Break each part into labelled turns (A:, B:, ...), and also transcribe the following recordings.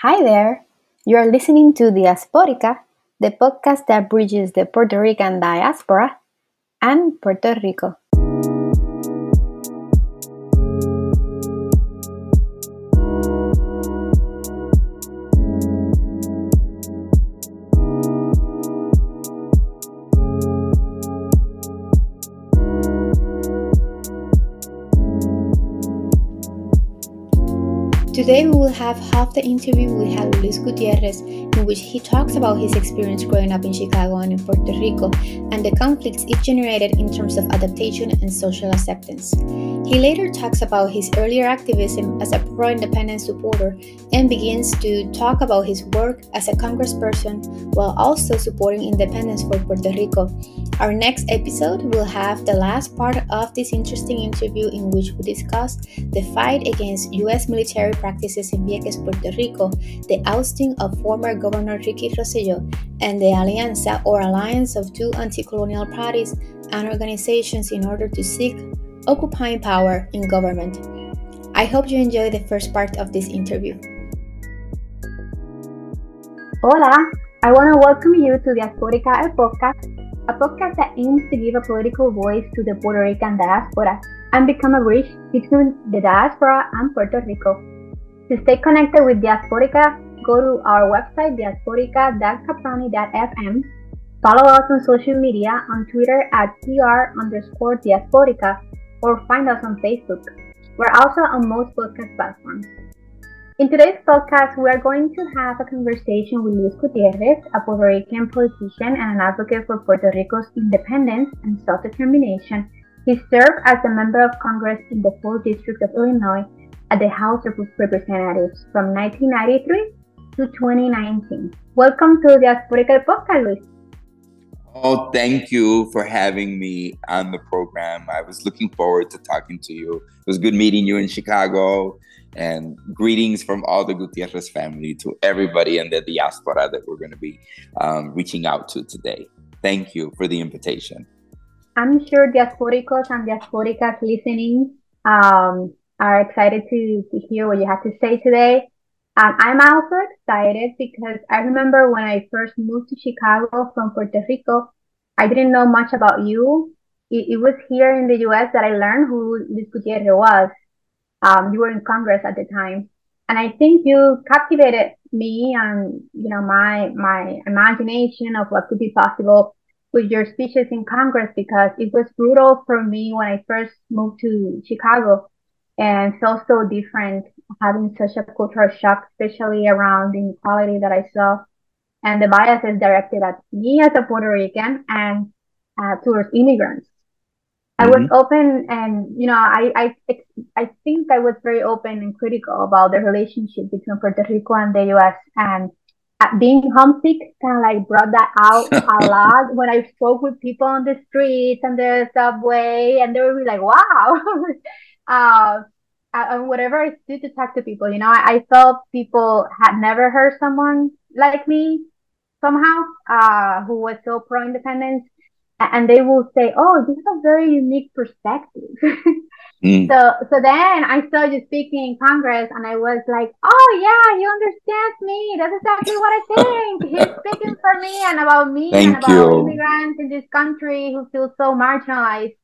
A: Hi there. You are listening to Diasporica, the podcast that bridges the Puerto Rican diaspora and Puerto Rico. Today we will have half the interview with Luis Gutierrez, in which he talks about his experience growing up in Chicago and in Puerto Rico, and the conflicts it generated in terms of adaptation and social acceptance. He later talks about his earlier activism as a pro independence supporter and begins to talk about his work as a congressperson while also supporting independence for Puerto Rico. Our next episode will have the last part of this interesting interview in which we discuss the fight against U.S. military practices in Vieques, Puerto Rico, the ousting of former Governor Ricky Rosselló, and the Alianza or alliance of two anti colonial parties and organizations in order to seek occupying power in government. I hope you enjoy the first part of this interview. Hola, I want to welcome you to Diasporica el Podcast, a podcast that aims to give a political voice to the Puerto Rican diaspora and become a bridge between the diaspora and Puerto Rico. To stay connected with Diasporica, go to our website diasporica.caproni.fm, follow us on social media on Twitter at pr underscore diasporica, or find us on Facebook. We're also on most podcast platforms. In today's podcast, we are going to have a conversation with Luis Gutierrez, a Puerto Rican politician and an advocate for Puerto Rico's independence and self determination. He served as a member of Congress in the 4th District of Illinois at the House of Representatives from 1993 to 2019. Welcome to the Podcast, Luis.
B: Oh, thank you for having me on the program. I was looking forward to talking to you. It was good meeting you in Chicago. And greetings from all the Gutierrez family to everybody in the diaspora that we're going to be um, reaching out to today. Thank you for the invitation.
A: I'm sure diasporicos and diasporicas listening um, are excited to, to hear what you have to say today. Um, I'm also excited because I remember when I first moved to Chicago from Puerto Rico, I didn't know much about you. It, it was here in the US that I learned who Luis Gutierrez was. Um, you were in Congress at the time. And I think you captivated me and, you know, my, my imagination of what could be possible with your speeches in Congress because it was brutal for me when I first moved to Chicago and felt so different having such a cultural shock, especially around the inequality that I saw and the biases directed at me as a Puerto Rican and uh, towards immigrants. Mm-hmm. I was mm-hmm. open and, you know, I, I, I think I was very open and critical about the relationship between Puerto Rico and the US and uh, being homesick kind of like brought that out a lot when I spoke with people on the streets and the subway and they were like, wow. uh, and whatever I do to talk to people, you know, I, I felt people had never heard someone like me somehow uh, who was so pro independence, and they will say, "Oh, this is a very unique perspective." mm. So, so then I saw you speaking in Congress, and I was like, "Oh yeah, he understands me. That's exactly what I think. He's speaking for me and about me
B: Thank
A: and about
B: you.
A: immigrants in this country who feel so marginalized."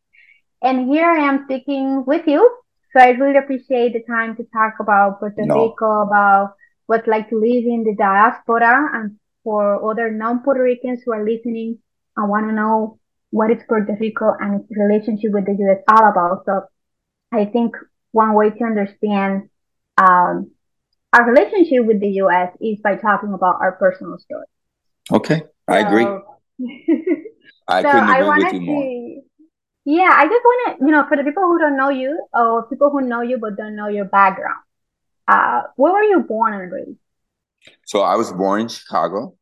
A: And here I am speaking with you so I really appreciate the time to talk about Puerto no. Rico, about what's like to live in the diaspora, and for other non-Puerto Ricans who are listening and want to know what is Puerto Rico and its relationship with the U.S. all about. So I think one way to understand um, our relationship with the U.S. is by talking about our personal story.
B: Okay, I so, agree. I so couldn't agree I with you more. To,
A: yeah, I just want to, you know, for the people who don't know you or people who know you but don't know your background, uh, where were you born and raised?
B: So I was born in Chicago,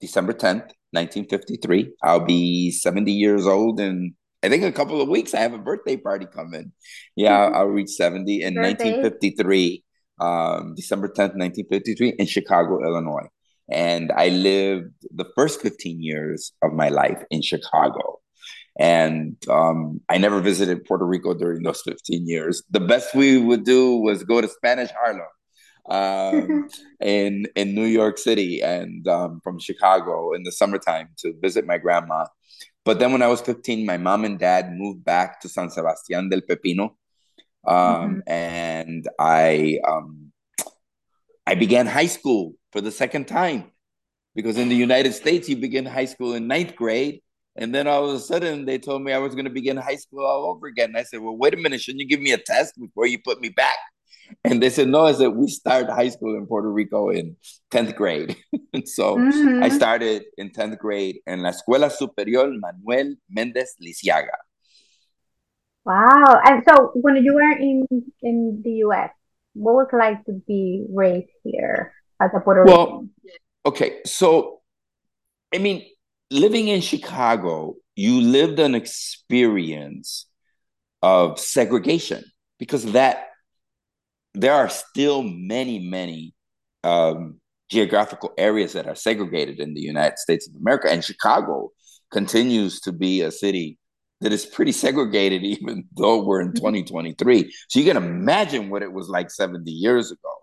B: December 10th, 1953. I'll be 70 years old in, I think, a couple of weeks. I have a birthday party coming. Yeah, I'll, I'll reach 70 in birthday. 1953, um, December 10th, 1953, in Chicago, Illinois. And I lived the first 15 years of my life in Chicago. And um, I never visited Puerto Rico during those 15 years. The best we would do was go to Spanish Harlem. um, in in New York City and um, from Chicago in the summertime to visit my grandma. But then when I was 15, my mom and dad moved back to San Sebastián del Pepino. Um, mm-hmm. And I um, I began high school for the second time because in the United States, you begin high school in ninth grade. And then all of a sudden, they told me I was going to begin high school all over again. And I said, Well, wait a minute, shouldn't you give me a test before you put me back? And they said, No, I said, We start high school in Puerto Rico in 10th grade. and so mm-hmm. I started in 10th grade in La Escuela Superior Manuel Mendez Liciaga.
A: Wow. And so when you were in, in the US, what was it like to be raised here as a Puerto Rican? Well,
B: okay. So, I mean, living in Chicago, you lived an experience of segregation because that there are still many, many um, geographical areas that are segregated in the United States of America, and Chicago continues to be a city that is pretty segregated, even though we're in 2023. Mm-hmm. So you can imagine what it was like 70 years ago.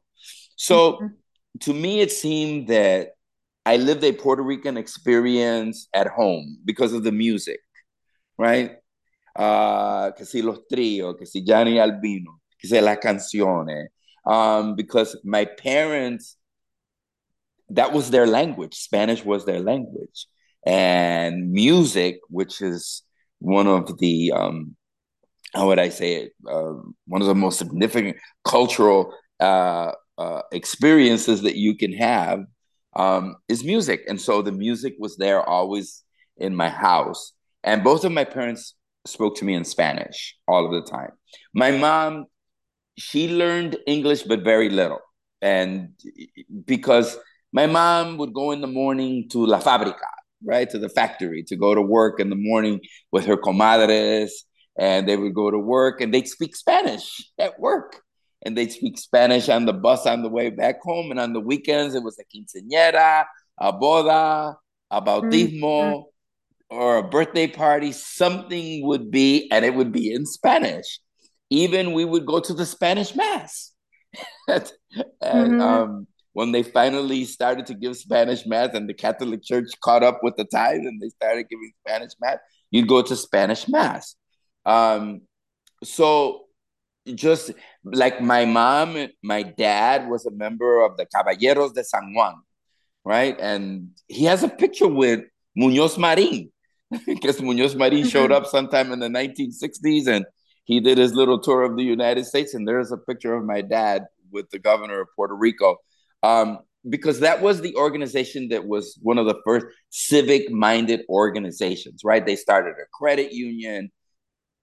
B: So mm-hmm. to me, it seemed that I lived a Puerto Rican experience at home because of the music, right? Uh, que si los tríos, que si Johnny Albino, que si las canciones. Um, because my parents, that was their language. Spanish was their language. And music, which is one of the um, how would I say it? Uh, one of the most significant cultural uh, uh, experiences that you can have um, is music, and so the music was there always in my house. And both of my parents spoke to me in Spanish all of the time. My mom, she learned English, but very little, and because my mom would go in the morning to La Fábrica right, to the factory to go to work in the morning with her comadres. And they would go to work and they'd speak Spanish at work. And they'd speak Spanish on the bus on the way back home. And on the weekends, it was a quinceañera, a boda, a bautismo, mm-hmm. or a birthday party. Something would be, and it would be in Spanish. Even we would go to the Spanish Mass. and, mm-hmm. um, when they finally started to give Spanish mass and the Catholic Church caught up with the times and they started giving Spanish mass, you'd go to Spanish mass. Um, so just like my mom, my dad was a member of the Caballeros de San Juan, right? And he has a picture with Muñoz Marin, because Muñoz Marin mm-hmm. showed up sometime in the 1960s and he did his little tour of the United States. And there's a picture of my dad with the governor of Puerto Rico um, because that was the organization that was one of the first civic minded organizations, right? They started a credit union.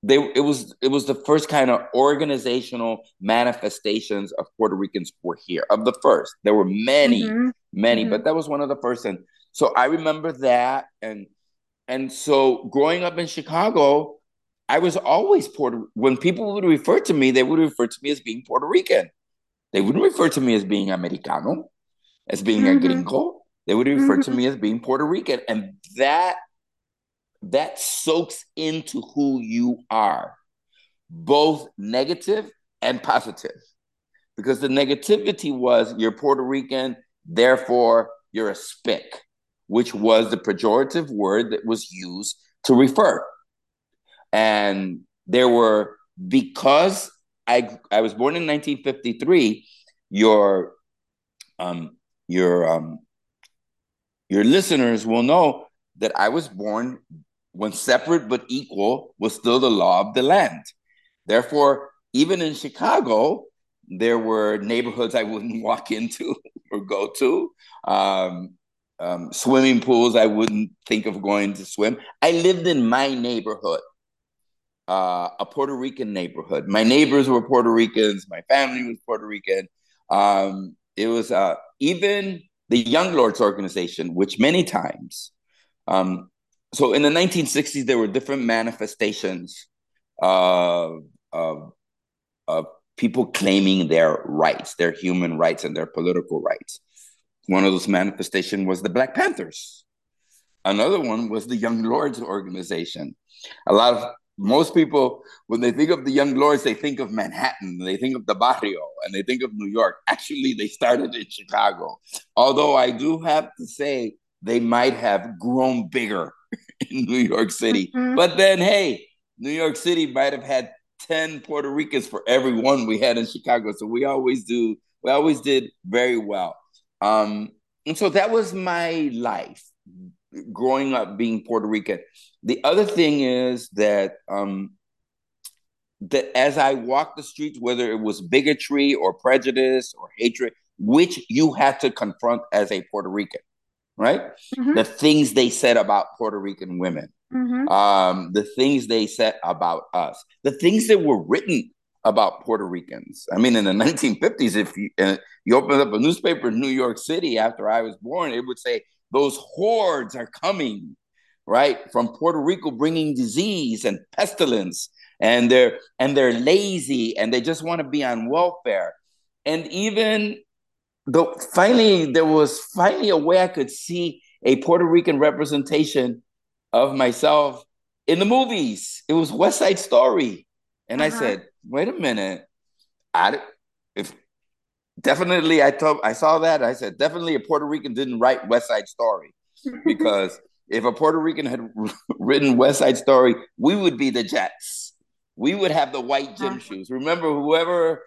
B: They, it was it was the first kind of organizational manifestations of Puerto Ricans were here of the first. There were many, mm-hmm. many, mm-hmm. but that was one of the first. And so I remember that, and and so growing up in Chicago, I was always Puerto. When people would refer to me, they would refer to me as being Puerto Rican. They wouldn't refer to me as being Americano, as being mm-hmm. a gringo. They would refer mm-hmm. to me as being Puerto Rican. And that that soaks into who you are, both negative and positive. Because the negativity was you're Puerto Rican, therefore you're a spick, which was the pejorative word that was used to refer. And there were, because I I was born in 1953. Your um your um your listeners will know that I was born when separate but equal was still the law of the land. Therefore, even in Chicago, there were neighborhoods I wouldn't walk into or go to. Um, um, swimming pools I wouldn't think of going to swim. I lived in my neighborhood uh, a Puerto Rican neighborhood. My neighbors were Puerto Ricans. My family was Puerto Rican. Um, it was uh, even the Young Lords organization, which many times, um, so in the 1960s, there were different manifestations of, of, of people claiming their rights, their human rights, and their political rights. One of those manifestations was the Black Panthers. Another one was the Young Lords organization. A lot of most people, when they think of the Young Lords, they think of Manhattan, they think of the barrio, and they think of New York. Actually, they started in Chicago. Although I do have to say, they might have grown bigger in New York City. Mm-hmm. But then, hey, New York City might have had 10 Puerto Ricans for every one we had in Chicago. So we always do, we always did very well. Um, and so that was my life growing up being Puerto Rican. The other thing is that um, that as I walked the streets, whether it was bigotry or prejudice or hatred, which you had to confront as a Puerto Rican, right? Mm-hmm. The things they said about Puerto Rican women, mm-hmm. um, the things they said about us, the things that were written about Puerto Ricans. I mean, in the 1950s, if you, uh, you opened up a newspaper in New York City after I was born, it would say those hordes are coming, right, from Puerto Rico, bringing disease and pestilence, and they're and they're lazy and they just want to be on welfare. And even though finally there was finally a way I could see a Puerto Rican representation of myself in the movies. It was West Side Story, and uh-huh. I said, "Wait a minute, I if definitely I told I saw that I said definitely a Puerto Rican didn't write West Side Story because if a Puerto Rican had written West Side Story, we would be the Jets. We would have the white gym uh-huh. shoes. Remember, whoever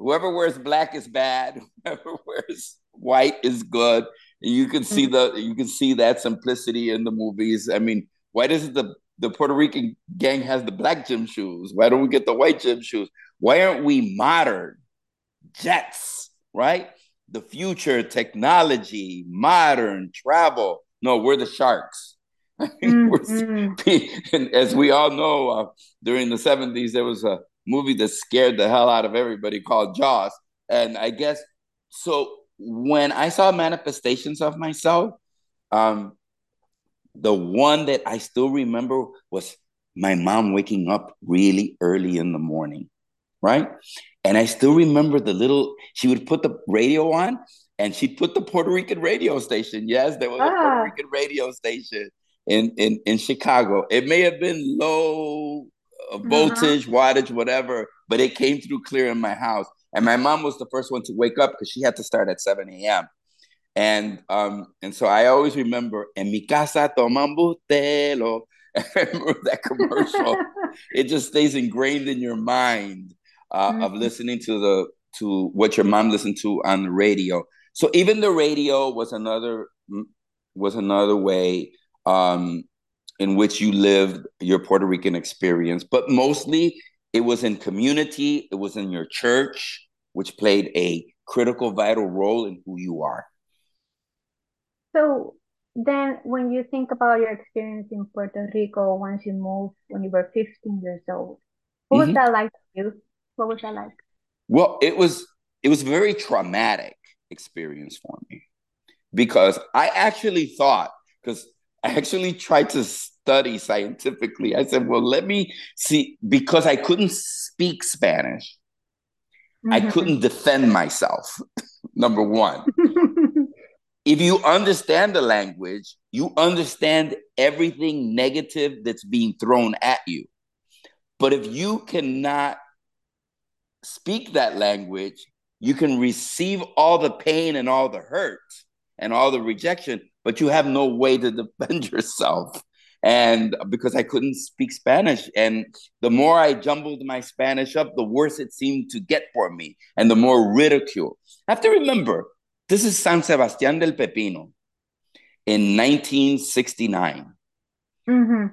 B: whoever wears black is bad. Whoever wears white is good. You can see mm-hmm. the you can see that simplicity in the movies. I mean, why does the the Puerto Rican gang has the black gym shoes? Why don't we get the white gym shoes? Why aren't we modern? Jets, right? The future, technology, modern travel. No, we're the sharks. Mm-hmm. and as we all know, uh, during the 70s, there was a movie that scared the hell out of everybody called Jaws. And I guess so when I saw manifestations of myself, um, the one that I still remember was my mom waking up really early in the morning, right? And I still remember the little, she would put the radio on and she'd put the Puerto Rican radio station. Yes, there was ah. a Puerto ah. Rican radio station in, in, in Chicago. It may have been low. Voltage, uh-huh. wattage, whatever, but it came through clear in my house. And my mom was the first one to wake up because she had to start at 7 a.m. And um, and so I always remember, en mi casa toman bustelo. I remember that commercial. it just stays ingrained in your mind uh, mm-hmm. of listening to the to what your mom listened to on the radio. So even the radio was another was another way um, in which you lived your Puerto Rican experience, but mostly it was in community, it was in your church, which played a critical, vital role in who you are.
A: So then when you think about your experience in Puerto Rico once you moved when you were 15 years old, what mm-hmm. was that like for you? What was that like?
B: Well, it was it was a very traumatic experience for me because I actually thought because I actually tried to study scientifically. I said, well, let me see because I couldn't speak Spanish. Mm-hmm. I couldn't defend myself. Number 1. if you understand the language, you understand everything negative that's being thrown at you. But if you cannot speak that language, you can receive all the pain and all the hurt and all the rejection, but you have no way to defend yourself. And because I couldn't speak Spanish, and the more I jumbled my Spanish up, the worse it seemed to get for me, and the more ridicule. I have to remember this is San Sebastián del Pepino in 1969. Mm-hmm.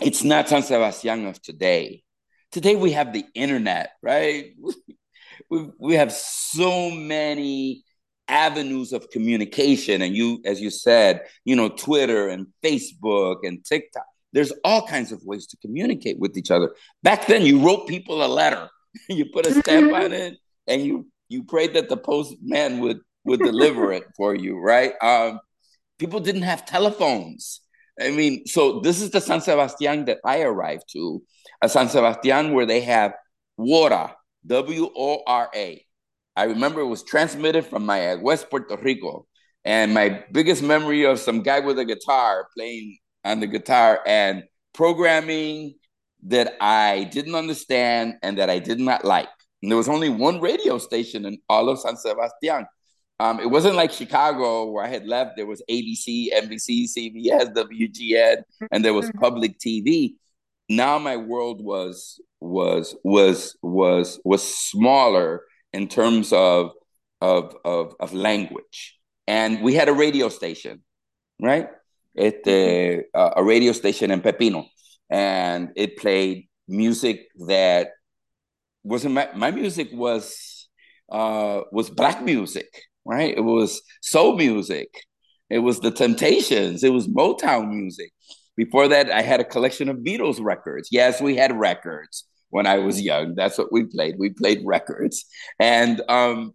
B: It's not San Sebastián of today. Today we have the internet, right? we, we have so many avenues of communication. And you, as you said, you know, Twitter and Facebook and TikTok. There's all kinds of ways to communicate with each other. Back then, you wrote people a letter. you put a stamp mm-hmm. on it, and you you prayed that the postman would would deliver it for you, right? Um, people didn't have telephones. I mean, so this is the San Sebastian that I arrived to, a San Sebastian where they have Wora, W O R A. I remember it was transmitted from Mayagüez Puerto Rico. And my biggest memory of some guy with a guitar playing on the guitar and programming that I didn't understand and that I did not like. And there was only one radio station in all of San Sebastian. Um, it wasn't like Chicago where I had left. There was ABC, NBC, CBS, WGN, and there was mm-hmm. public TV. Now my world was was was was was smaller in terms of of of, of language, and we had a radio station, right? It uh, mm-hmm. a radio station in Pepino, and it played music that wasn't my, my music was uh, was black music, right? It was soul music. It was the Temptations. It was Motown music. Before that, I had a collection of Beatles records. Yes, we had records when I was young. That's what we played. We played records. And um,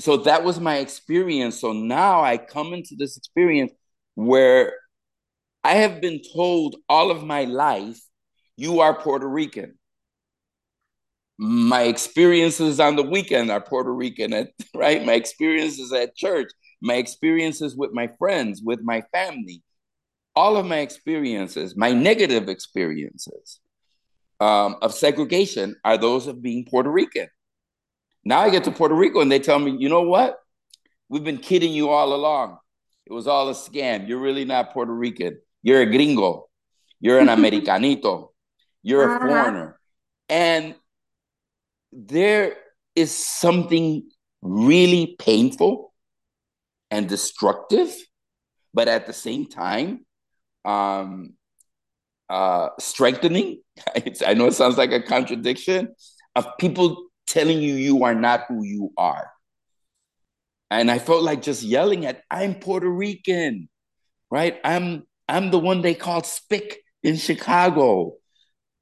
B: so that was my experience. So now I come into this experience where I have been told all of my life, you are Puerto Rican. My experiences on the weekend are Puerto Rican, right? My experiences at church, my experiences with my friends, with my family, all of my experiences, my negative experiences um, of segregation are those of being Puerto Rican. Now I get to Puerto Rico and they tell me, you know what? We've been kidding you all along. It was all a scam. You're really not Puerto Rican. You're a gringo. You're an Americanito. You're a uh-huh. foreigner. And there is something really painful and destructive, but at the same time, um, uh, strengthening. I know it sounds like a contradiction of people telling you you are not who you are. And I felt like just yelling at, I'm Puerto Rican, right? I'm I'm the one they called Spick in Chicago.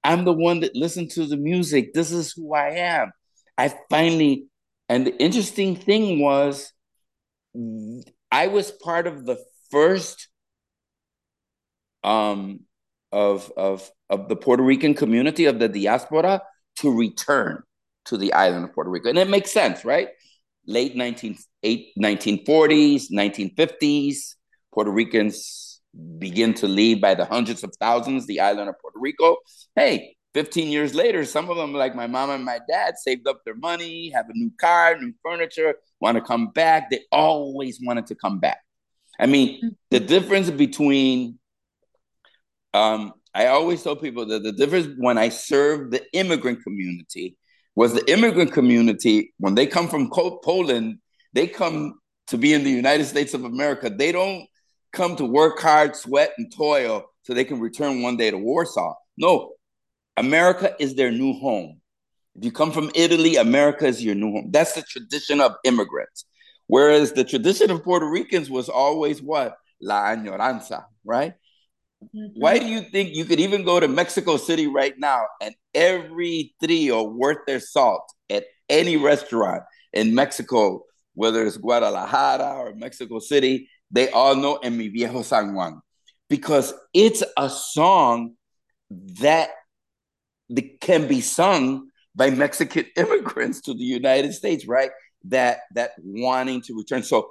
B: I'm the one that listened to the music. This is who I am. I finally, and the interesting thing was, I was part of the first um, of, of, of the Puerto Rican community of the diaspora to return to the island of Puerto Rico. And it makes sense, right? Late 19, 1940s, 1950s, Puerto Ricans begin to leave by the hundreds of thousands the island of Puerto Rico. Hey, 15 years later, some of them, like my mom and my dad, saved up their money, have a new car, new furniture, want to come back. They always wanted to come back. I mean, mm-hmm. the difference between, um, I always tell people that the difference when I served the immigrant community was the immigrant community, when they come from Poland, they come to be in the United States of America. They don't come to work hard, sweat, and toil so they can return one day to Warsaw. No, America is their new home. If you come from Italy, America is your new home. That's the tradition of immigrants. Whereas the tradition of Puerto Ricans was always what? La añoranza, right? Mm-hmm. Why do you think you could even go to Mexico City right now and every trio worth their salt at any restaurant in Mexico, whether it's Guadalajara or Mexico City, they all know En Mi Viejo San Juan because it's a song that can be sung by Mexican immigrants to the United States, right? That that wanting to return. So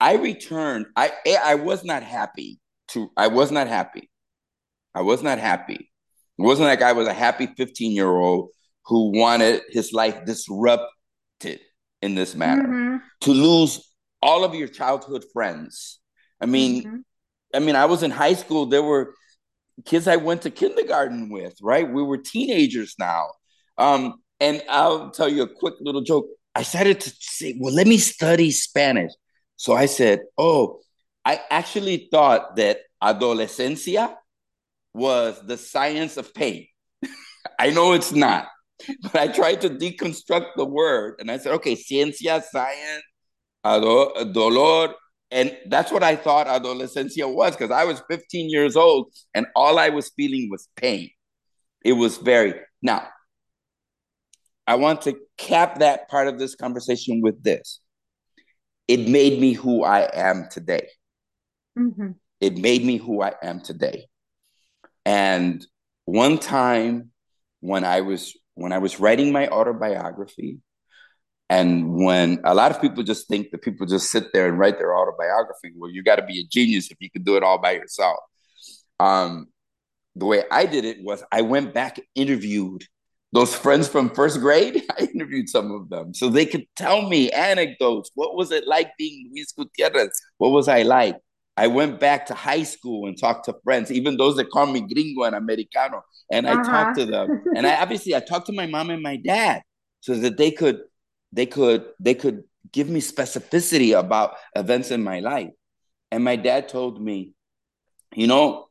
B: I returned. I I was not happy to. I was not happy. I was not happy. It wasn't like I was a happy 15 year old who wanted his life disrupted in this manner. Mm-hmm. To lose all of your childhood friends. I mean, mm-hmm. I mean, I was in high school. There were kids I went to kindergarten with, right? We were teenagers now. Um, and I'll tell you a quick little joke. I started to say, well, let me study Spanish. So I said, oh, I actually thought that adolescencia was the science of pain. I know it's not, but I tried to deconstruct the word and I said, okay, ciencia, science, dolor. And that's what I thought adolescencia was because I was 15 years old and all I was feeling was pain. It was very. Now, I want to cap that part of this conversation with this. It made me who I am today. Mm-hmm. It made me who I am today. And one time when I was when I was writing my autobiography, and when a lot of people just think that people just sit there and write their autobiography, well, you got to be a genius if you can do it all by yourself. Um, the way I did it was I went back interviewed those friends from first grade. I interviewed some of them so they could tell me anecdotes. What was it like being Luis Gutierrez? What was I like? I went back to high school and talked to friends, even those that call me gringo and americano, and I uh-huh. talked to them. and I obviously I talked to my mom and my dad so that they could they could they could give me specificity about events in my life. And my dad told me, you know,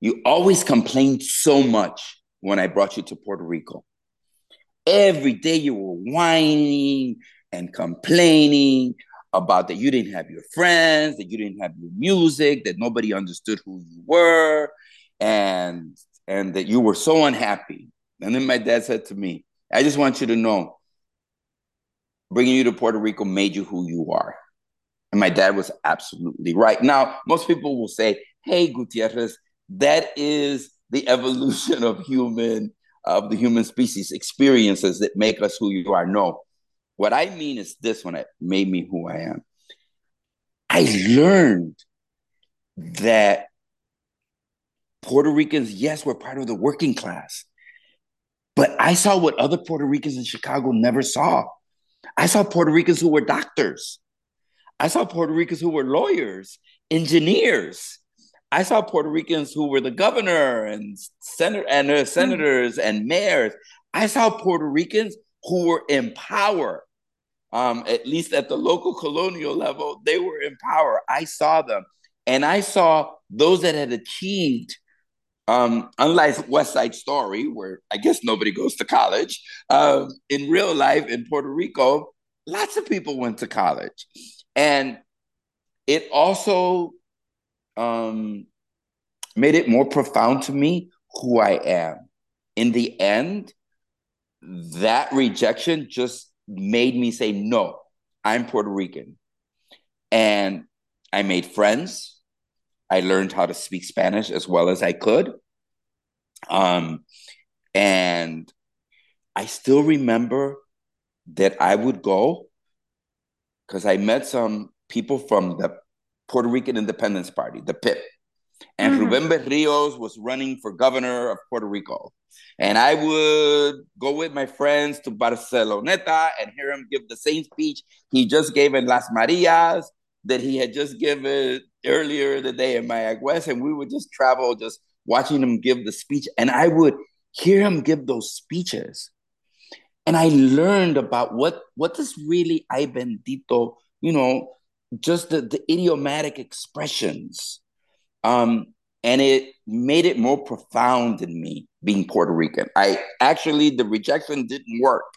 B: you always complained so much when I brought you to Puerto Rico. Every day you were whining and complaining about that you didn't have your friends, that you didn't have your music, that nobody understood who you were, and and that you were so unhappy. And then my dad said to me, I just want you to know, bringing you to Puerto Rico made you who you are. And my dad was absolutely right. Now, most people will say, hey, Gutierrez, that is the evolution of human, of the human species experiences that make us who you are. No, what I mean is this when it made me who I am. I learned that Puerto Ricans, yes, we're part of the working class, but I saw what other Puerto Ricans in Chicago never saw. I saw Puerto Ricans who were doctors. I saw Puerto Ricans who were lawyers, engineers. I saw Puerto Ricans who were the governor and senator and uh, senators mm. and mayors. I saw Puerto Ricans who were in power um, at least at the local colonial level, they were in power. I saw them. And I saw those that had achieved, um, unlike West Side Story, where I guess nobody goes to college, uh, in real life in Puerto Rico, lots of people went to college. And it also um, made it more profound to me who I am. In the end, that rejection just made me say, no, I'm Puerto Rican. And I made friends. I learned how to speak Spanish as well as I could. Um, and I still remember that I would go because I met some people from the Puerto Rican Independence Party, the PIP. And mm-hmm. Ruben Berrios was running for governor of Puerto Rico. And I would go with my friends to Barceloneta and hear him give the same speech he just gave in Las Marias that he had just given earlier the day in Mayagüez. And we would just travel, just watching him give the speech. And I would hear him give those speeches. And I learned about what, what does really ay bendito, you know, just the, the idiomatic expressions. Um, and it made it more profound in me being Puerto Rican. I actually the rejection didn't work.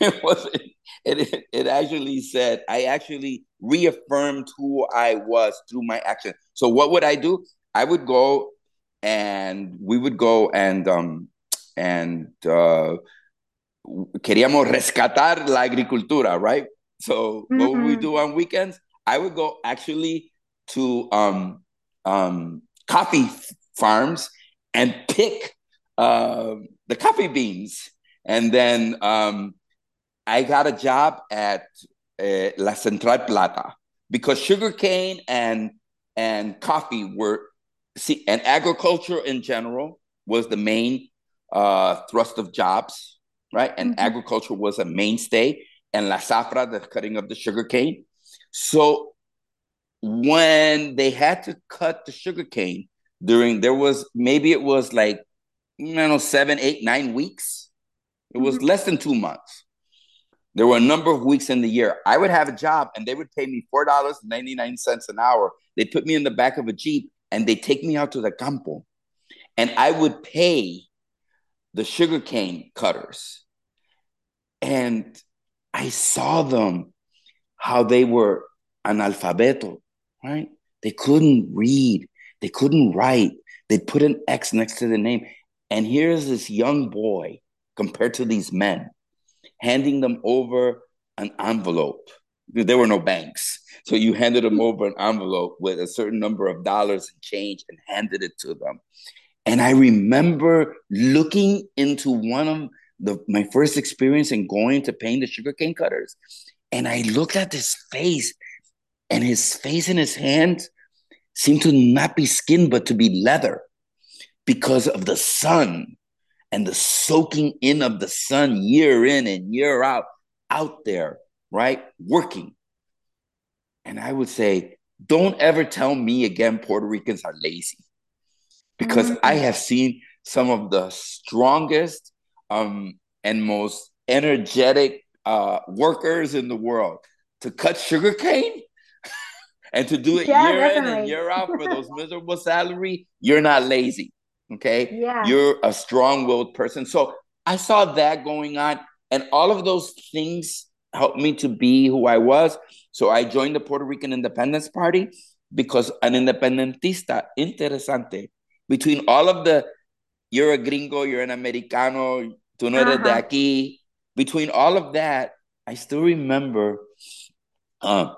B: It wasn't. It it actually said I actually reaffirmed who I was through my action. So what would I do? I would go and we would go and um and uh, queríamos rescatar la agricultura, right? So mm-hmm. what would we mm-hmm. do on weekends? I would go actually to um um coffee farms and pick uh, the coffee beans. And then um, I got a job at uh, La Central Plata because sugarcane and and coffee were see and agriculture in general was the main uh, thrust of jobs, right? And mm-hmm. agriculture was a mainstay, and la zafra, the cutting of the sugarcane. So when they had to cut the sugarcane during there was maybe it was like I don't know seven eight nine weeks. It was mm-hmm. less than two months. There were a number of weeks in the year. I would have a job and they would pay me four dollars 99 cents an hour. They put me in the back of a jeep and they take me out to the campo. And i would pay the sugarcane cutters. And i saw them how they were analfabeto right they couldn't read they couldn't write. They'd put an X next to the name. And here's this young boy compared to these men handing them over an envelope. There were no banks. So you handed them over an envelope with a certain number of dollars and change and handed it to them. And I remember looking into one of the my first experience in going to paint the sugarcane cutters. And I looked at this face, and his face and his hands seemed to not be skin, but to be leather. because of the sun and the soaking in of the sun year in and year out, out there, right? Working. And I would say, don't ever tell me again Puerto Ricans are lazy because mm-hmm. I have seen some of the strongest um, and most energetic uh, workers in the world to cut sugarcane and to do it yeah, year definitely. in and year out for those miserable salary, you're not lazy. Okay.
A: Yeah.
B: You're a strong willed person. So I saw that going on, and all of those things helped me to be who I was. So I joined the Puerto Rican Independence Party because an independentista, interesante, between all of the, you're a gringo, you're an americano, tú no eres uh-huh. de aquí, between all of that, I still remember uh,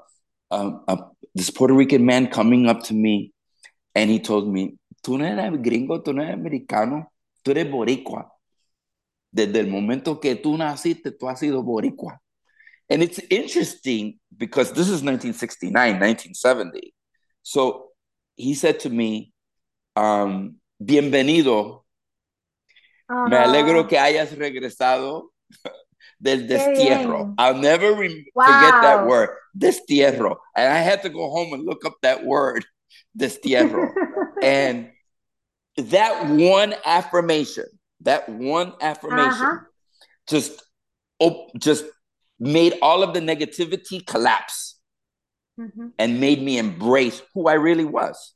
B: um, uh, this Puerto Rican man coming up to me and he told me, tú no eres gringo, tú no eres americano, tú eres boricua. Desde el momento que tú naciste, tú has sido boricua. And it's interesting because this is 1969, 1970. So he said to me, um, bienvenido. Uh-huh. Me alegro que hayas regresado del destierro. I'll never re- wow. forget that word, destierro. And I had to go home and look up that word, destierro. and that one affirmation, that one affirmation uh-huh. just oh, just made all of the negativity collapse mm-hmm. and made me embrace who I really was.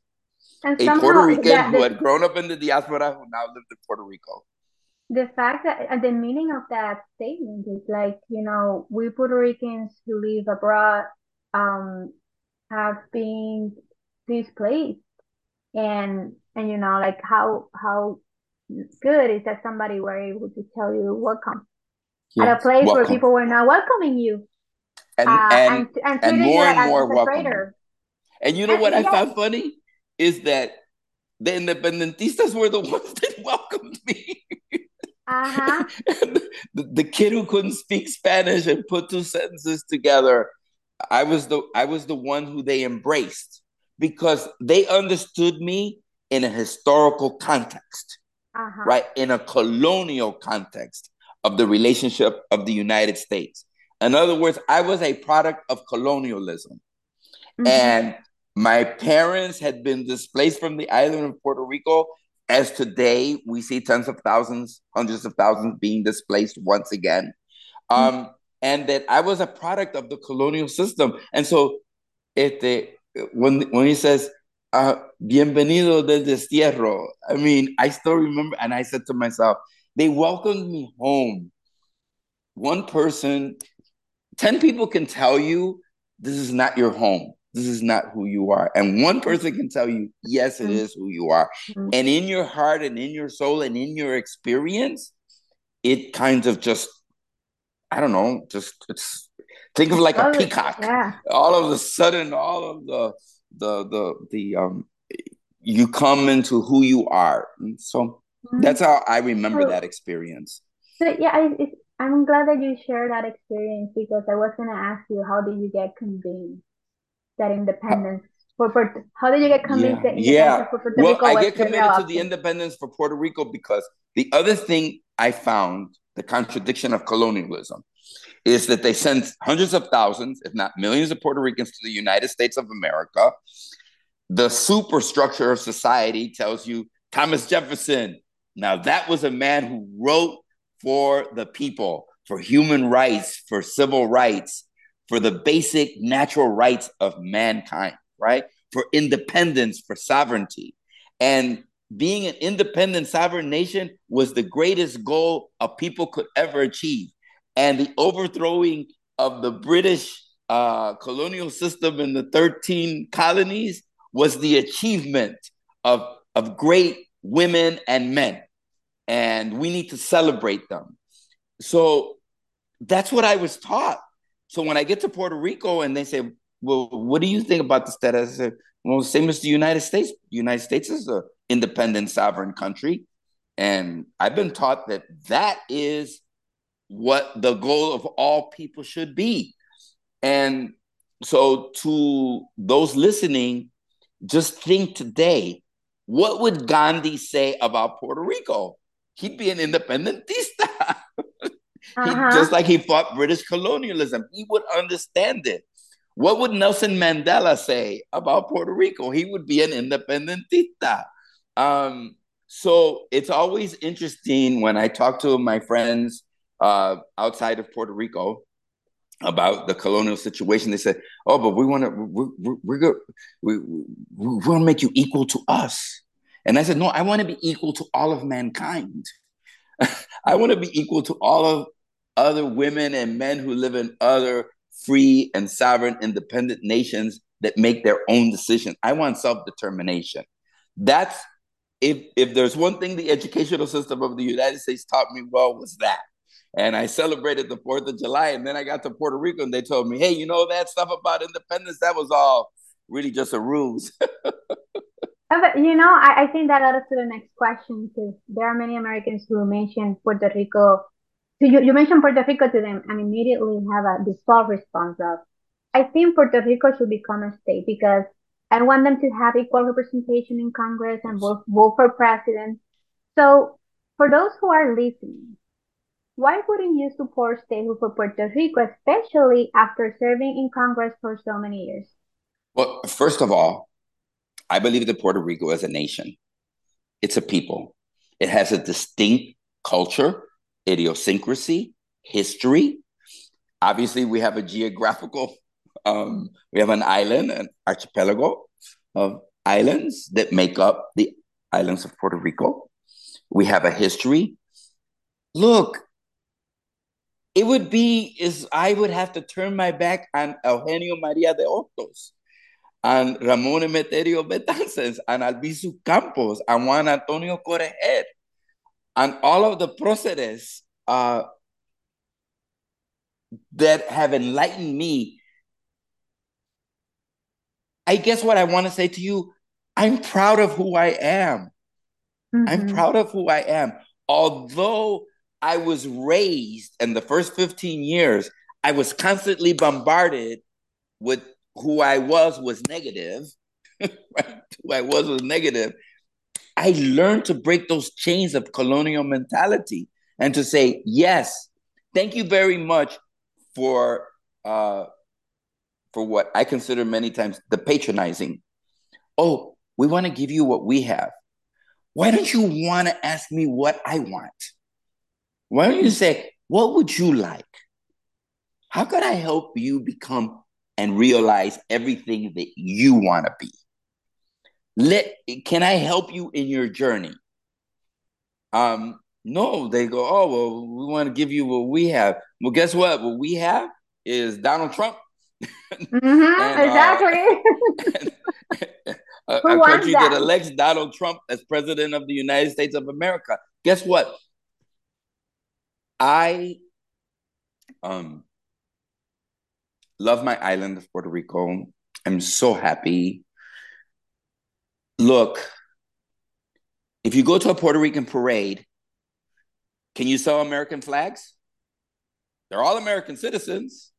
B: And a somehow, Puerto Rican yeah, who had grown up in the diaspora who now lived in Puerto Rico
A: the fact that the meaning of that statement is like you know we Puerto Ricans who live abroad um have been displaced and and you know like how how good is that somebody were able to tell you welcome yes. at a place welcome. where people were not welcoming you
B: and uh, and, and, and, and more and more welcome. And you know and, what I found funny is that the independentistas were the ones that welcomed me.
A: Uh-huh.
B: the, the kid who couldn't speak Spanish and put two sentences together, I was the I was the one who they embraced because they understood me in a historical context, uh-huh. right? In a colonial context of the relationship of the United States. In other words, I was a product of colonialism. Mm-hmm. And my parents had been displaced from the island of Puerto Rico as today we see tens of thousands, hundreds of thousands being displaced once again. Um, mm-hmm. And that I was a product of the colonial system. And so este, when, when he says, uh, bienvenido del destierro, I mean, I still remember, and I said to myself, they welcomed me home. One person, 10 people can tell you this is not your home this is not who you are. And one person can tell you, yes, it mm-hmm. who you are. Mm-hmm. And in your heart and in your soul and in your experience, it kind of just, I don't know, just it's think of like a peacock.
A: Yeah.
B: All of a sudden, all of the the the the um you come into who you are. And so mm-hmm. that's how I remember so, that experience.
A: So yeah, I, I'm glad that you share that experience because I was gonna ask you how did you get convinced that independence for, for how did you get convinced yeah. that
B: yeah. well, Rico I get committed to the independence for Puerto Rico because the other thing I found, the contradiction of colonialism, is that they sent hundreds of thousands, if not millions of Puerto Ricans to the United States of America. The superstructure of society tells you Thomas Jefferson. Now, that was a man who wrote for the people, for human rights, for civil rights, for the basic natural rights of mankind, right? For independence, for sovereignty. And being an independent sovereign nation was the greatest goal a people could ever achieve. And the overthrowing of the British uh, colonial system in the 13 colonies was the achievement of, of great women and men. And we need to celebrate them. So that's what I was taught. So when I get to Puerto Rico and they say, well, what do you think about the status? I said, well, same as the United States. United States is an independent sovereign country. And I've been taught that that is what the goal of all people should be. And so to those listening, just think today what would Gandhi say about Puerto Rico? He'd be an independentista. uh-huh. just like he fought British colonialism, he would understand it. What would Nelson Mandela say about Puerto Rico? He would be an independentista. Um, so it's always interesting when I talk to my friends uh, outside of Puerto Rico about the colonial situation. They said, "Oh, but we want to we, we, we're we, we, we want to make you equal to us." And I said, "No, I want to be equal to all of mankind. I want to be equal to all of other women and men who live in other free and sovereign, independent nations that make their own decisions. I want self determination. That's if if there's one thing the educational system of the United States taught me well was that." and I celebrated the Fourth of July. And then I got to Puerto Rico, and they told me, "Hey, you know that stuff about independence? That was all really just a ruse."
A: Uh, you know, I, I think that led us to the next question because there are many Americans who mention Puerto Rico. So you, you mentioned Puerto Rico to them and immediately have a default response of, I think Puerto Rico should become a state because I want them to have equal representation in Congress and vote, vote for president. So for those who are listening, why wouldn't you support statehood for Puerto Rico, especially after serving in Congress for so many years?
B: Well, first of all, I believe that Puerto Rico is a nation. It's a people. It has a distinct culture, idiosyncrasy, history. Obviously, we have a geographical, um, we have an island, an archipelago of islands that make up the islands of Puerto Rico. We have a history. Look, it would be is I would have to turn my back on Eugenio Maria de Hostos, and Ramon Emeterio Betances, and Albizu Campos, and Juan Antonio Corretjer, and all of the processes uh, that have enlightened me. I guess what I want to say to you, I'm proud of who I am. Mm-hmm. I'm proud of who I am. Although I was raised in the first 15 years, I was constantly bombarded with who I was was negative. right? Who I was was negative. I learned to break those chains of colonial mentality and to say, yes, thank you very much for uh, for what I consider many times the patronizing. Oh, we want to give you what we have. Why don't you want to ask me what I want? Why don't you say, what would you like? How could I help you become and realize everything that you want to be? Let can I help you in your journey? Um, no, they go, oh well, we want to give you what we have. Well, guess what? What we have is Donald Trump.
A: Mm-hmm, and, exactly.
B: Uh, a, a country that? that elects Donald Trump as president of the United States of America. Guess what? I um love my island of Puerto Rico. I'm so happy. Look, if you go to a Puerto Rican parade, can you sell American flags? They're all American citizens,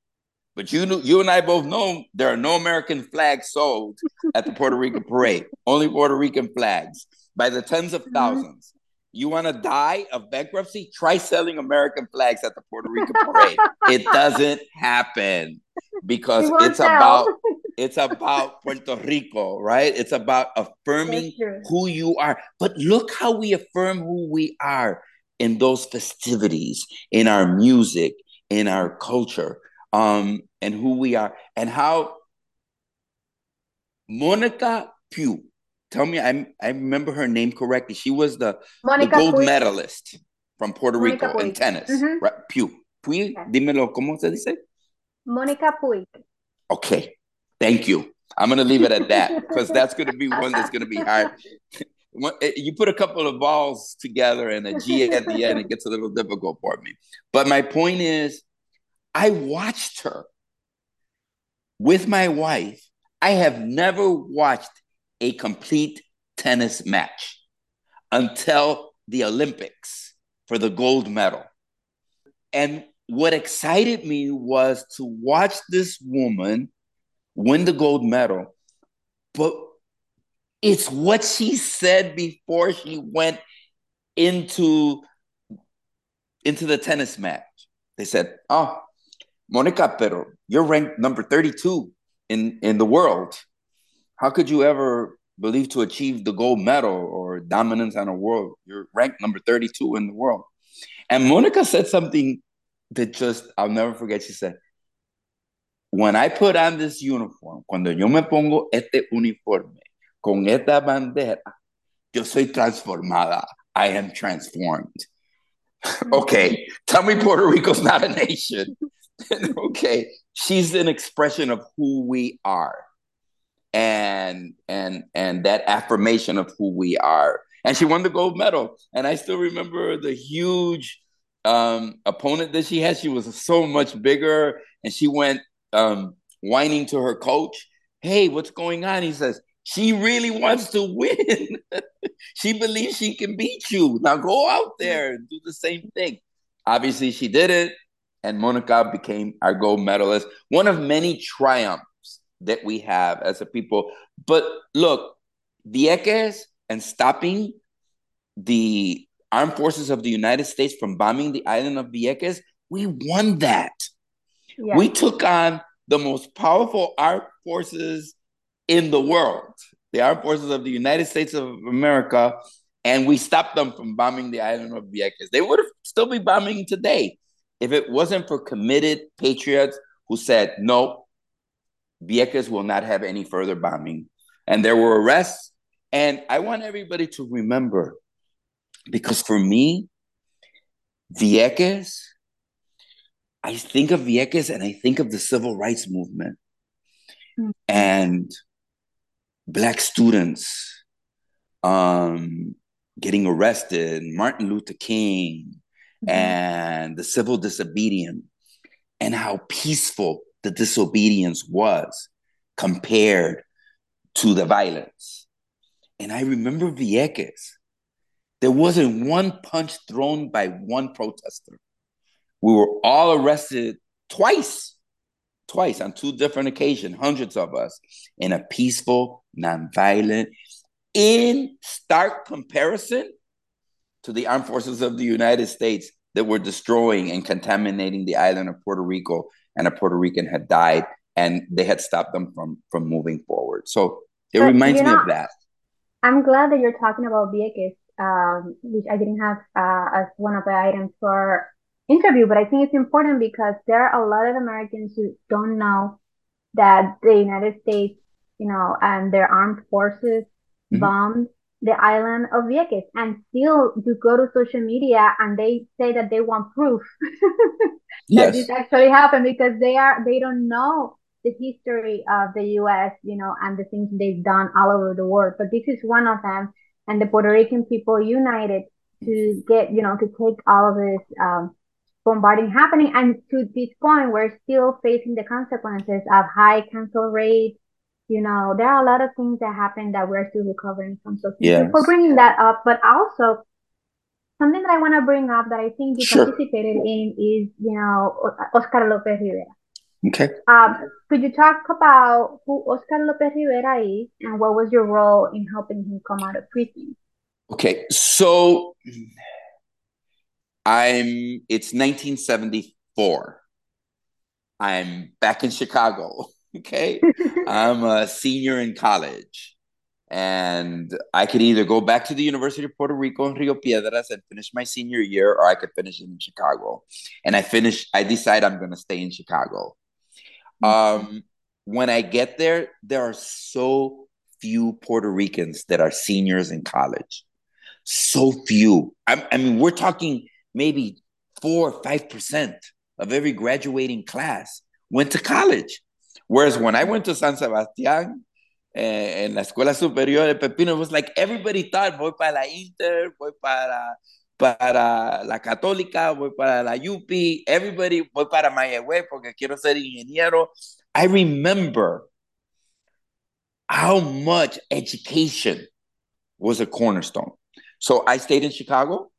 B: but you you and I both know there are no American flags sold at the Puerto Rican parade. Only Puerto Rican flags by the tens of mm-hmm. 1000s you want to die of bankruptcy? Try selling American flags at the Puerto Rican parade. it doesn't happen because it's about it's about Puerto Rico, right? It's about affirming who you are. But look how we affirm who we are in those festivities, in our music, in our culture, um, and who we are, and how Monica Pugh tell me I I remember her name correctly. She was the, the gold Puig. medalist from Puerto Monica Rico Puig. in tennis. Mm-hmm. Right? Puig. Puig, okay. dímelo, ¿cómo se dice?
A: Monica Puig.
B: Okay. Thank you. I'm going to leave it at that because that's going to be one that's going to be hard. Eh, you put a couple of balls together and a G at the end, it gets a little difficult for me. But my point is, I watched her with my wife. I have never watched a complete tennis match until the Olympics for the gold medal. And what excited me was to watch this woman win the gold medal, but It's what she said before she went into into the tennis match. They said, "Oh, Monica, pero you're ranked number 32 in in the world. How could you ever believe to achieve the gold medal or dominance on a world? You're ranked number 32 in the world." And Monica said something that just I'll never forget. She said, When I put on this uniform, cuando yo me pongo este uniforme con esta bandera, yo soy transformada. I am transformed. okay, tell me Puerto Rico's not a nation. okay, she's an expression of who we are. And and and that affirmation of who we are. And she won the gold medal. And I still remember the huge um, opponent that she had. She was so much bigger, and she went um, whining to her coach, "Hey, what's going on?" He says, "She really wants to win. she believes she can beat you. Now go out there and do the same thing." Obviously, she did it, and Monica became our gold medalist. One of many triumphs that we have as a people. But look, Vieques and stopping the armed forces of the United States from bombing the island of Vieques, we won that. Yeah. We took on the most powerful armed forces in the world, the armed forces of the United States of America, and we stopped them from bombing the island of Vieques. They would have still be bombing today if it wasn't for committed patriots who said, no, Vieques will not have any further bombing. And there were arrests. And I want everybody to remember because for me, Vieques, I think of Vieques and I think of the civil rights movement mm-hmm. and black students um, getting arrested, Martin Luther King, mm-hmm. and the civil disobedience, and how peaceful the disobedience was compared to the violence. And I remember Vieques there wasn't one punch thrown by one protester. We were all arrested twice, twice on two different occasions, hundreds of us, in a peaceful, nonviolent, in stark comparison to the armed forces of the United States that were destroying and contaminating the island of Puerto Rico, and a Puerto Rican had died, and they had stopped them from from moving forward. So it but reminds me of that.
A: I'm glad that you're talking about Vieques um, which I didn't have uh, as one of the items for interview, but I think it's important because there are a lot of Americans who don't know that the United States, you know, and their armed forces mm-hmm. bombed the island of Vieques and still you go to social media and they say that they want proof that yes. this actually happened because they are they don't know the history of the US, you know, and the things they've done all over the world. But this is one of them and the Puerto Rican people united to get, you know, to take all of this um, bombarding happening. And to this point, we're still facing the consequences of high cancel rates. You know, there are a lot of things that happen that we're still recovering from. So yes. for bringing that up, but also something that I want to bring up that I think you sure. participated in is, you know, Oscar Lopez Rivera.
B: Okay.
A: Um, could you talk about who Oscar Lopez Rivera is and what was your role in helping him come out of prison?
B: Okay, so I'm. It's 1974. I'm back in Chicago. Okay, I'm a senior in college, and I could either go back to the University of Puerto Rico in Rio Piedras and finish my senior year, or I could finish it in Chicago. And I finish. I decide I'm going to stay in Chicago um, when I get there, there are so few Puerto Ricans that are seniors in college. So few. I, I mean, we're talking maybe four or five percent of every graduating class went to college. Whereas when I went to San Sebastián, eh, en la Escuela Superior de Pepino, was like everybody thought, voy para la Inter, voy para para la Católica, voy para la UP, everybody, voy para Mayagüez porque quiero ser ingeniero. I remember how much education was a cornerstone. So I stayed in Chicago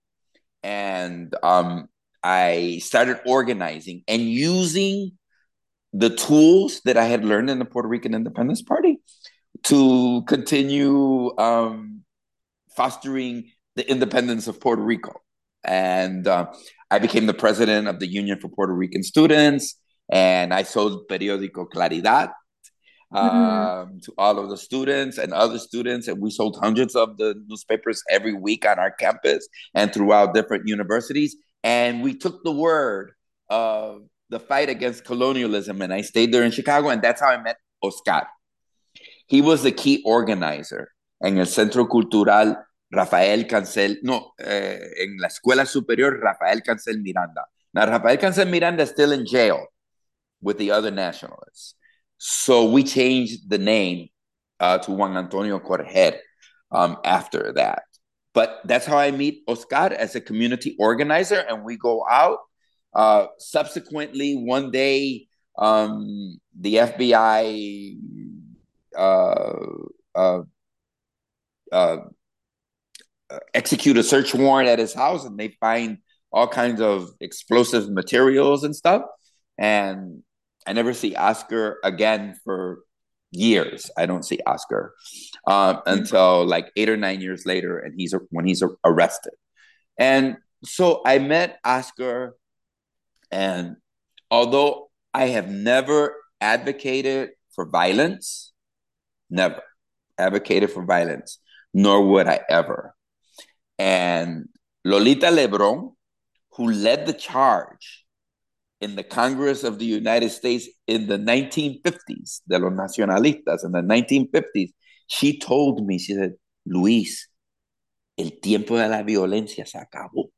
B: and um, I started organizing and using the tools that I had learned in the Puerto Rican Independence Party to continue um, fostering the independence of Puerto Rico. And uh, I became the president of the Union for Puerto Rican Students, and I sold Periódico Claridad mm-hmm. um, to all of the students and other students. And we sold hundreds of the newspapers every week on our campus and throughout different universities. And we took the word of the fight against colonialism, and I stayed there in Chicago, and that's how I met Oscar. He was the key organizer en el Centro Cultural Rafael Cancel, no, eh, en la Escuela Superior Rafael Cancel Miranda. Now, Rafael Cancel Miranda is still in jail with the other nationalists. So we changed the name uh, to Juan Antonio Corretjer um, after that. But that's how I meet Oscar as a community organizer, and we go out. Uh, subsequently, one day, um, the FBI uh, uh, uh, execute a search warrant at his house, and they find all kinds of explosive materials and stuff. And I never see Oscar again for years. I don't see Oscar um, until like eight or nine years later, and he's when he's arrested. And so I met Oscar, and although I have never advocated for violence, never advocated for violence, nor would I ever. And Lolita Lebron, who led the charge in the Congress of the United States in the 1950s, de los nacionalistas in the 1950s, she told me, she said, Luis, el tiempo de la violencia se acabó.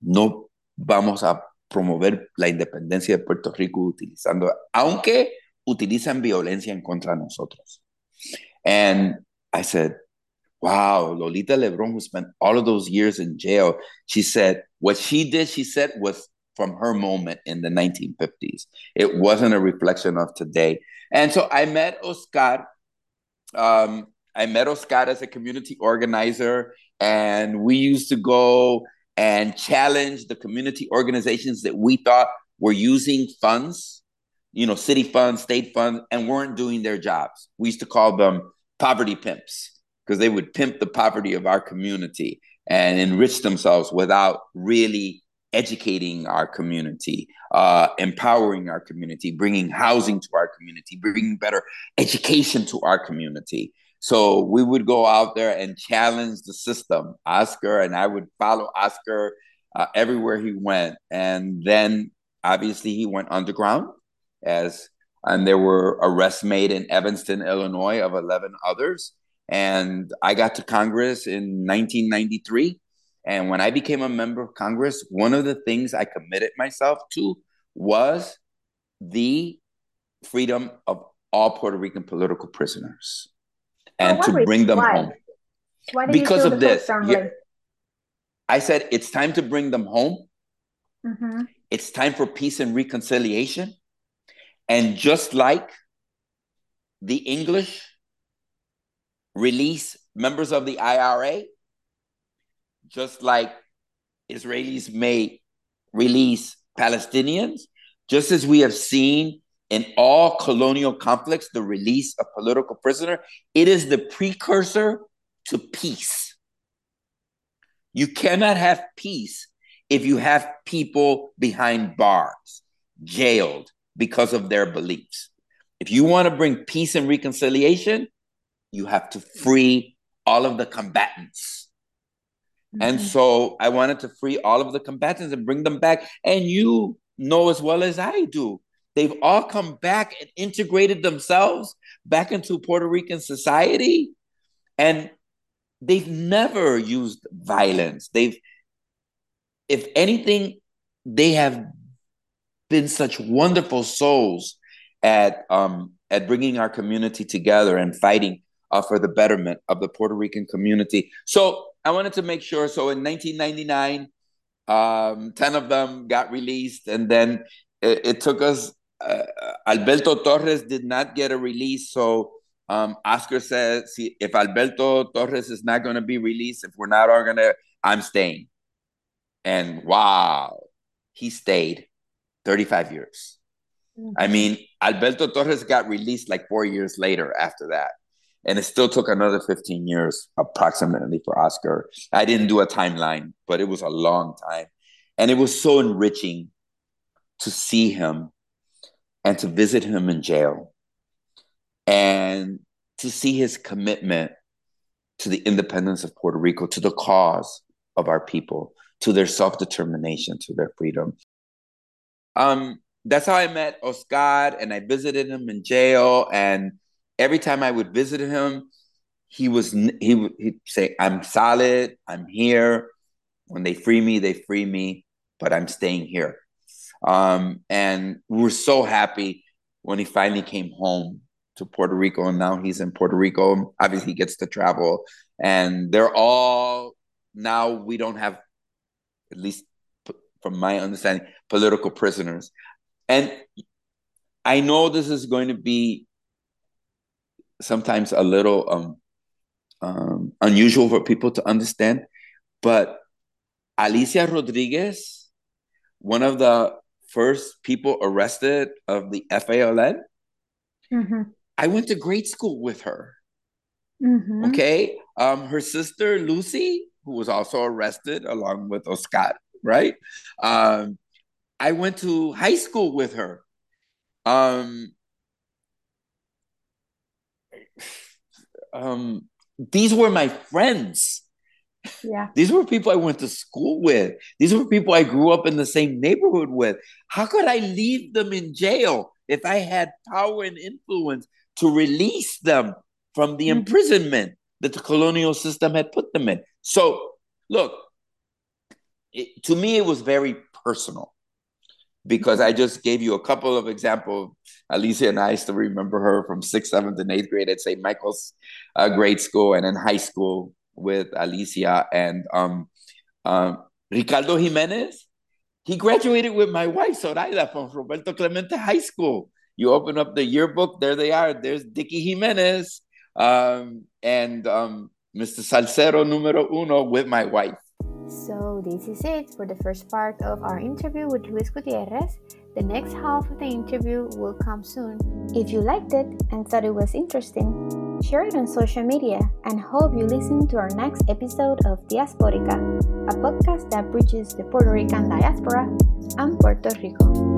B: No vamos a promover la independencia de Puerto Rico utilizando, aunque utilizan violencia en contra nosotros. And I said, wow, Lolita Lebron, who spent all of those years in jail, she said, what she did, she said, was from her moment in the 1950s. It wasn't a reflection of today. And so I met Oscar. Um, I met Oscar as a community organizer, and we used to go and challenge the community organizations that we thought were using funds, you know, city funds, state funds, and weren't doing their jobs. We used to call them poverty pimps because they would pimp the poverty of our community and enrich themselves without really educating our community, uh, empowering our community, bringing housing to our community, bringing better education to our community. So we would go out there and challenge the system, Oscar, and I would follow Oscar uh, everywhere he went. And then obviously he went underground as and there were arrests made in Evanston, Illinois of 11 others. And I got to Congress in 1993 and when I became a member of Congress, one of the things I committed myself to was the freedom of all Puerto Rican political prisoners and to bring them why? home. Why because of this. Yeah, I said it's time to bring them home. Mm-hmm. It's time for peace and reconciliation. And just like the English release members of the IRA, just like Israelis may release Palestinians, just as we have seen in all colonial conflicts, the release of political prisoner, it is the precursor to peace. You cannot have peace if you have people behind bars, jailed because of their beliefs. If you want to bring peace and reconciliation, you have to free all of the combatants Mm-hmm. And so I wanted to free all of the combatants and bring them back. And you know as well as I do, they've all come back and integrated themselves back into Puerto Rican society. And they've never used violence. They've, if anything, they have been such wonderful souls at um, at bringing our community together and fighting uh, for the betterment of the Puerto Rican community. So I wanted to make sure. So in 1999, um, 10 of them got released. And then it, it took us, uh, Alberto Torres did not get a release. So um, Oscar says, if Alberto Torres is not going to be released, if we're not all going to, I'm staying. And wow, he stayed 35 years. I mean, Alberto Torres got released like four years later after that. And it still took another 15 years approximately for Oscar. I didn't do a timeline, but it was a long time. And it was so enriching to see him and to visit him in jail and to see his commitment to the independence of Puerto Rico, to the cause of our people, to their self determination, to their freedom. Um, that's how I met Oscar, and I visited him in jail. And every time I would visit him, he was he would he'd say, "I'm solid. I'm here. When they free me, they free me, but I'm staying here." Um, and we were so happy when he finally came home to Puerto Rico, and now he's in Puerto Rico. Obviously, he gets to travel, and they're all now. We don't have, at least from my understanding, political prisoners, and I know this is going to be sometimes a little um, um, unusual for people to understand, but Alicia Rodriguez, one of the first people arrested of the FALN, mm-hmm. I went to grade school with her. Mm-hmm. Okay. Um, her sister Lucy, who was also arrested along with Oscar, right? Um, I went to high school with her. Um, um, these were my friends.
A: Yeah.
B: These were people I went to school with. These were people I grew up in the same neighborhood with. How could I leave them in jail if I had power and influence to release them from the mm-hmm. imprisonment that the colonial system had put them in. So, look, it, to me, it was very personal because I just gave you a couple of examples. Alicia and I still remember her from sixth, seventh, and eighth grade at St. Michael's uh, grade school and in high school with Alicia and um, um, Ricardo Jimenez. He graduated with my wife, Soraya, from Roberto Clemente High School. You open up the yearbook, there they are. There's Dicky Jimenez um, and um, Mr. Salcero numero uno with my wife.
A: So this is it for the first part of our interview with Luis Gutierrez. The next half of the interview will come soon. If you liked it and thought it was interesting, share it on social media and hope you listen to our next episode of Diasporica, a podcast that bridges the Puerto Rican diaspora and Puerto Rico.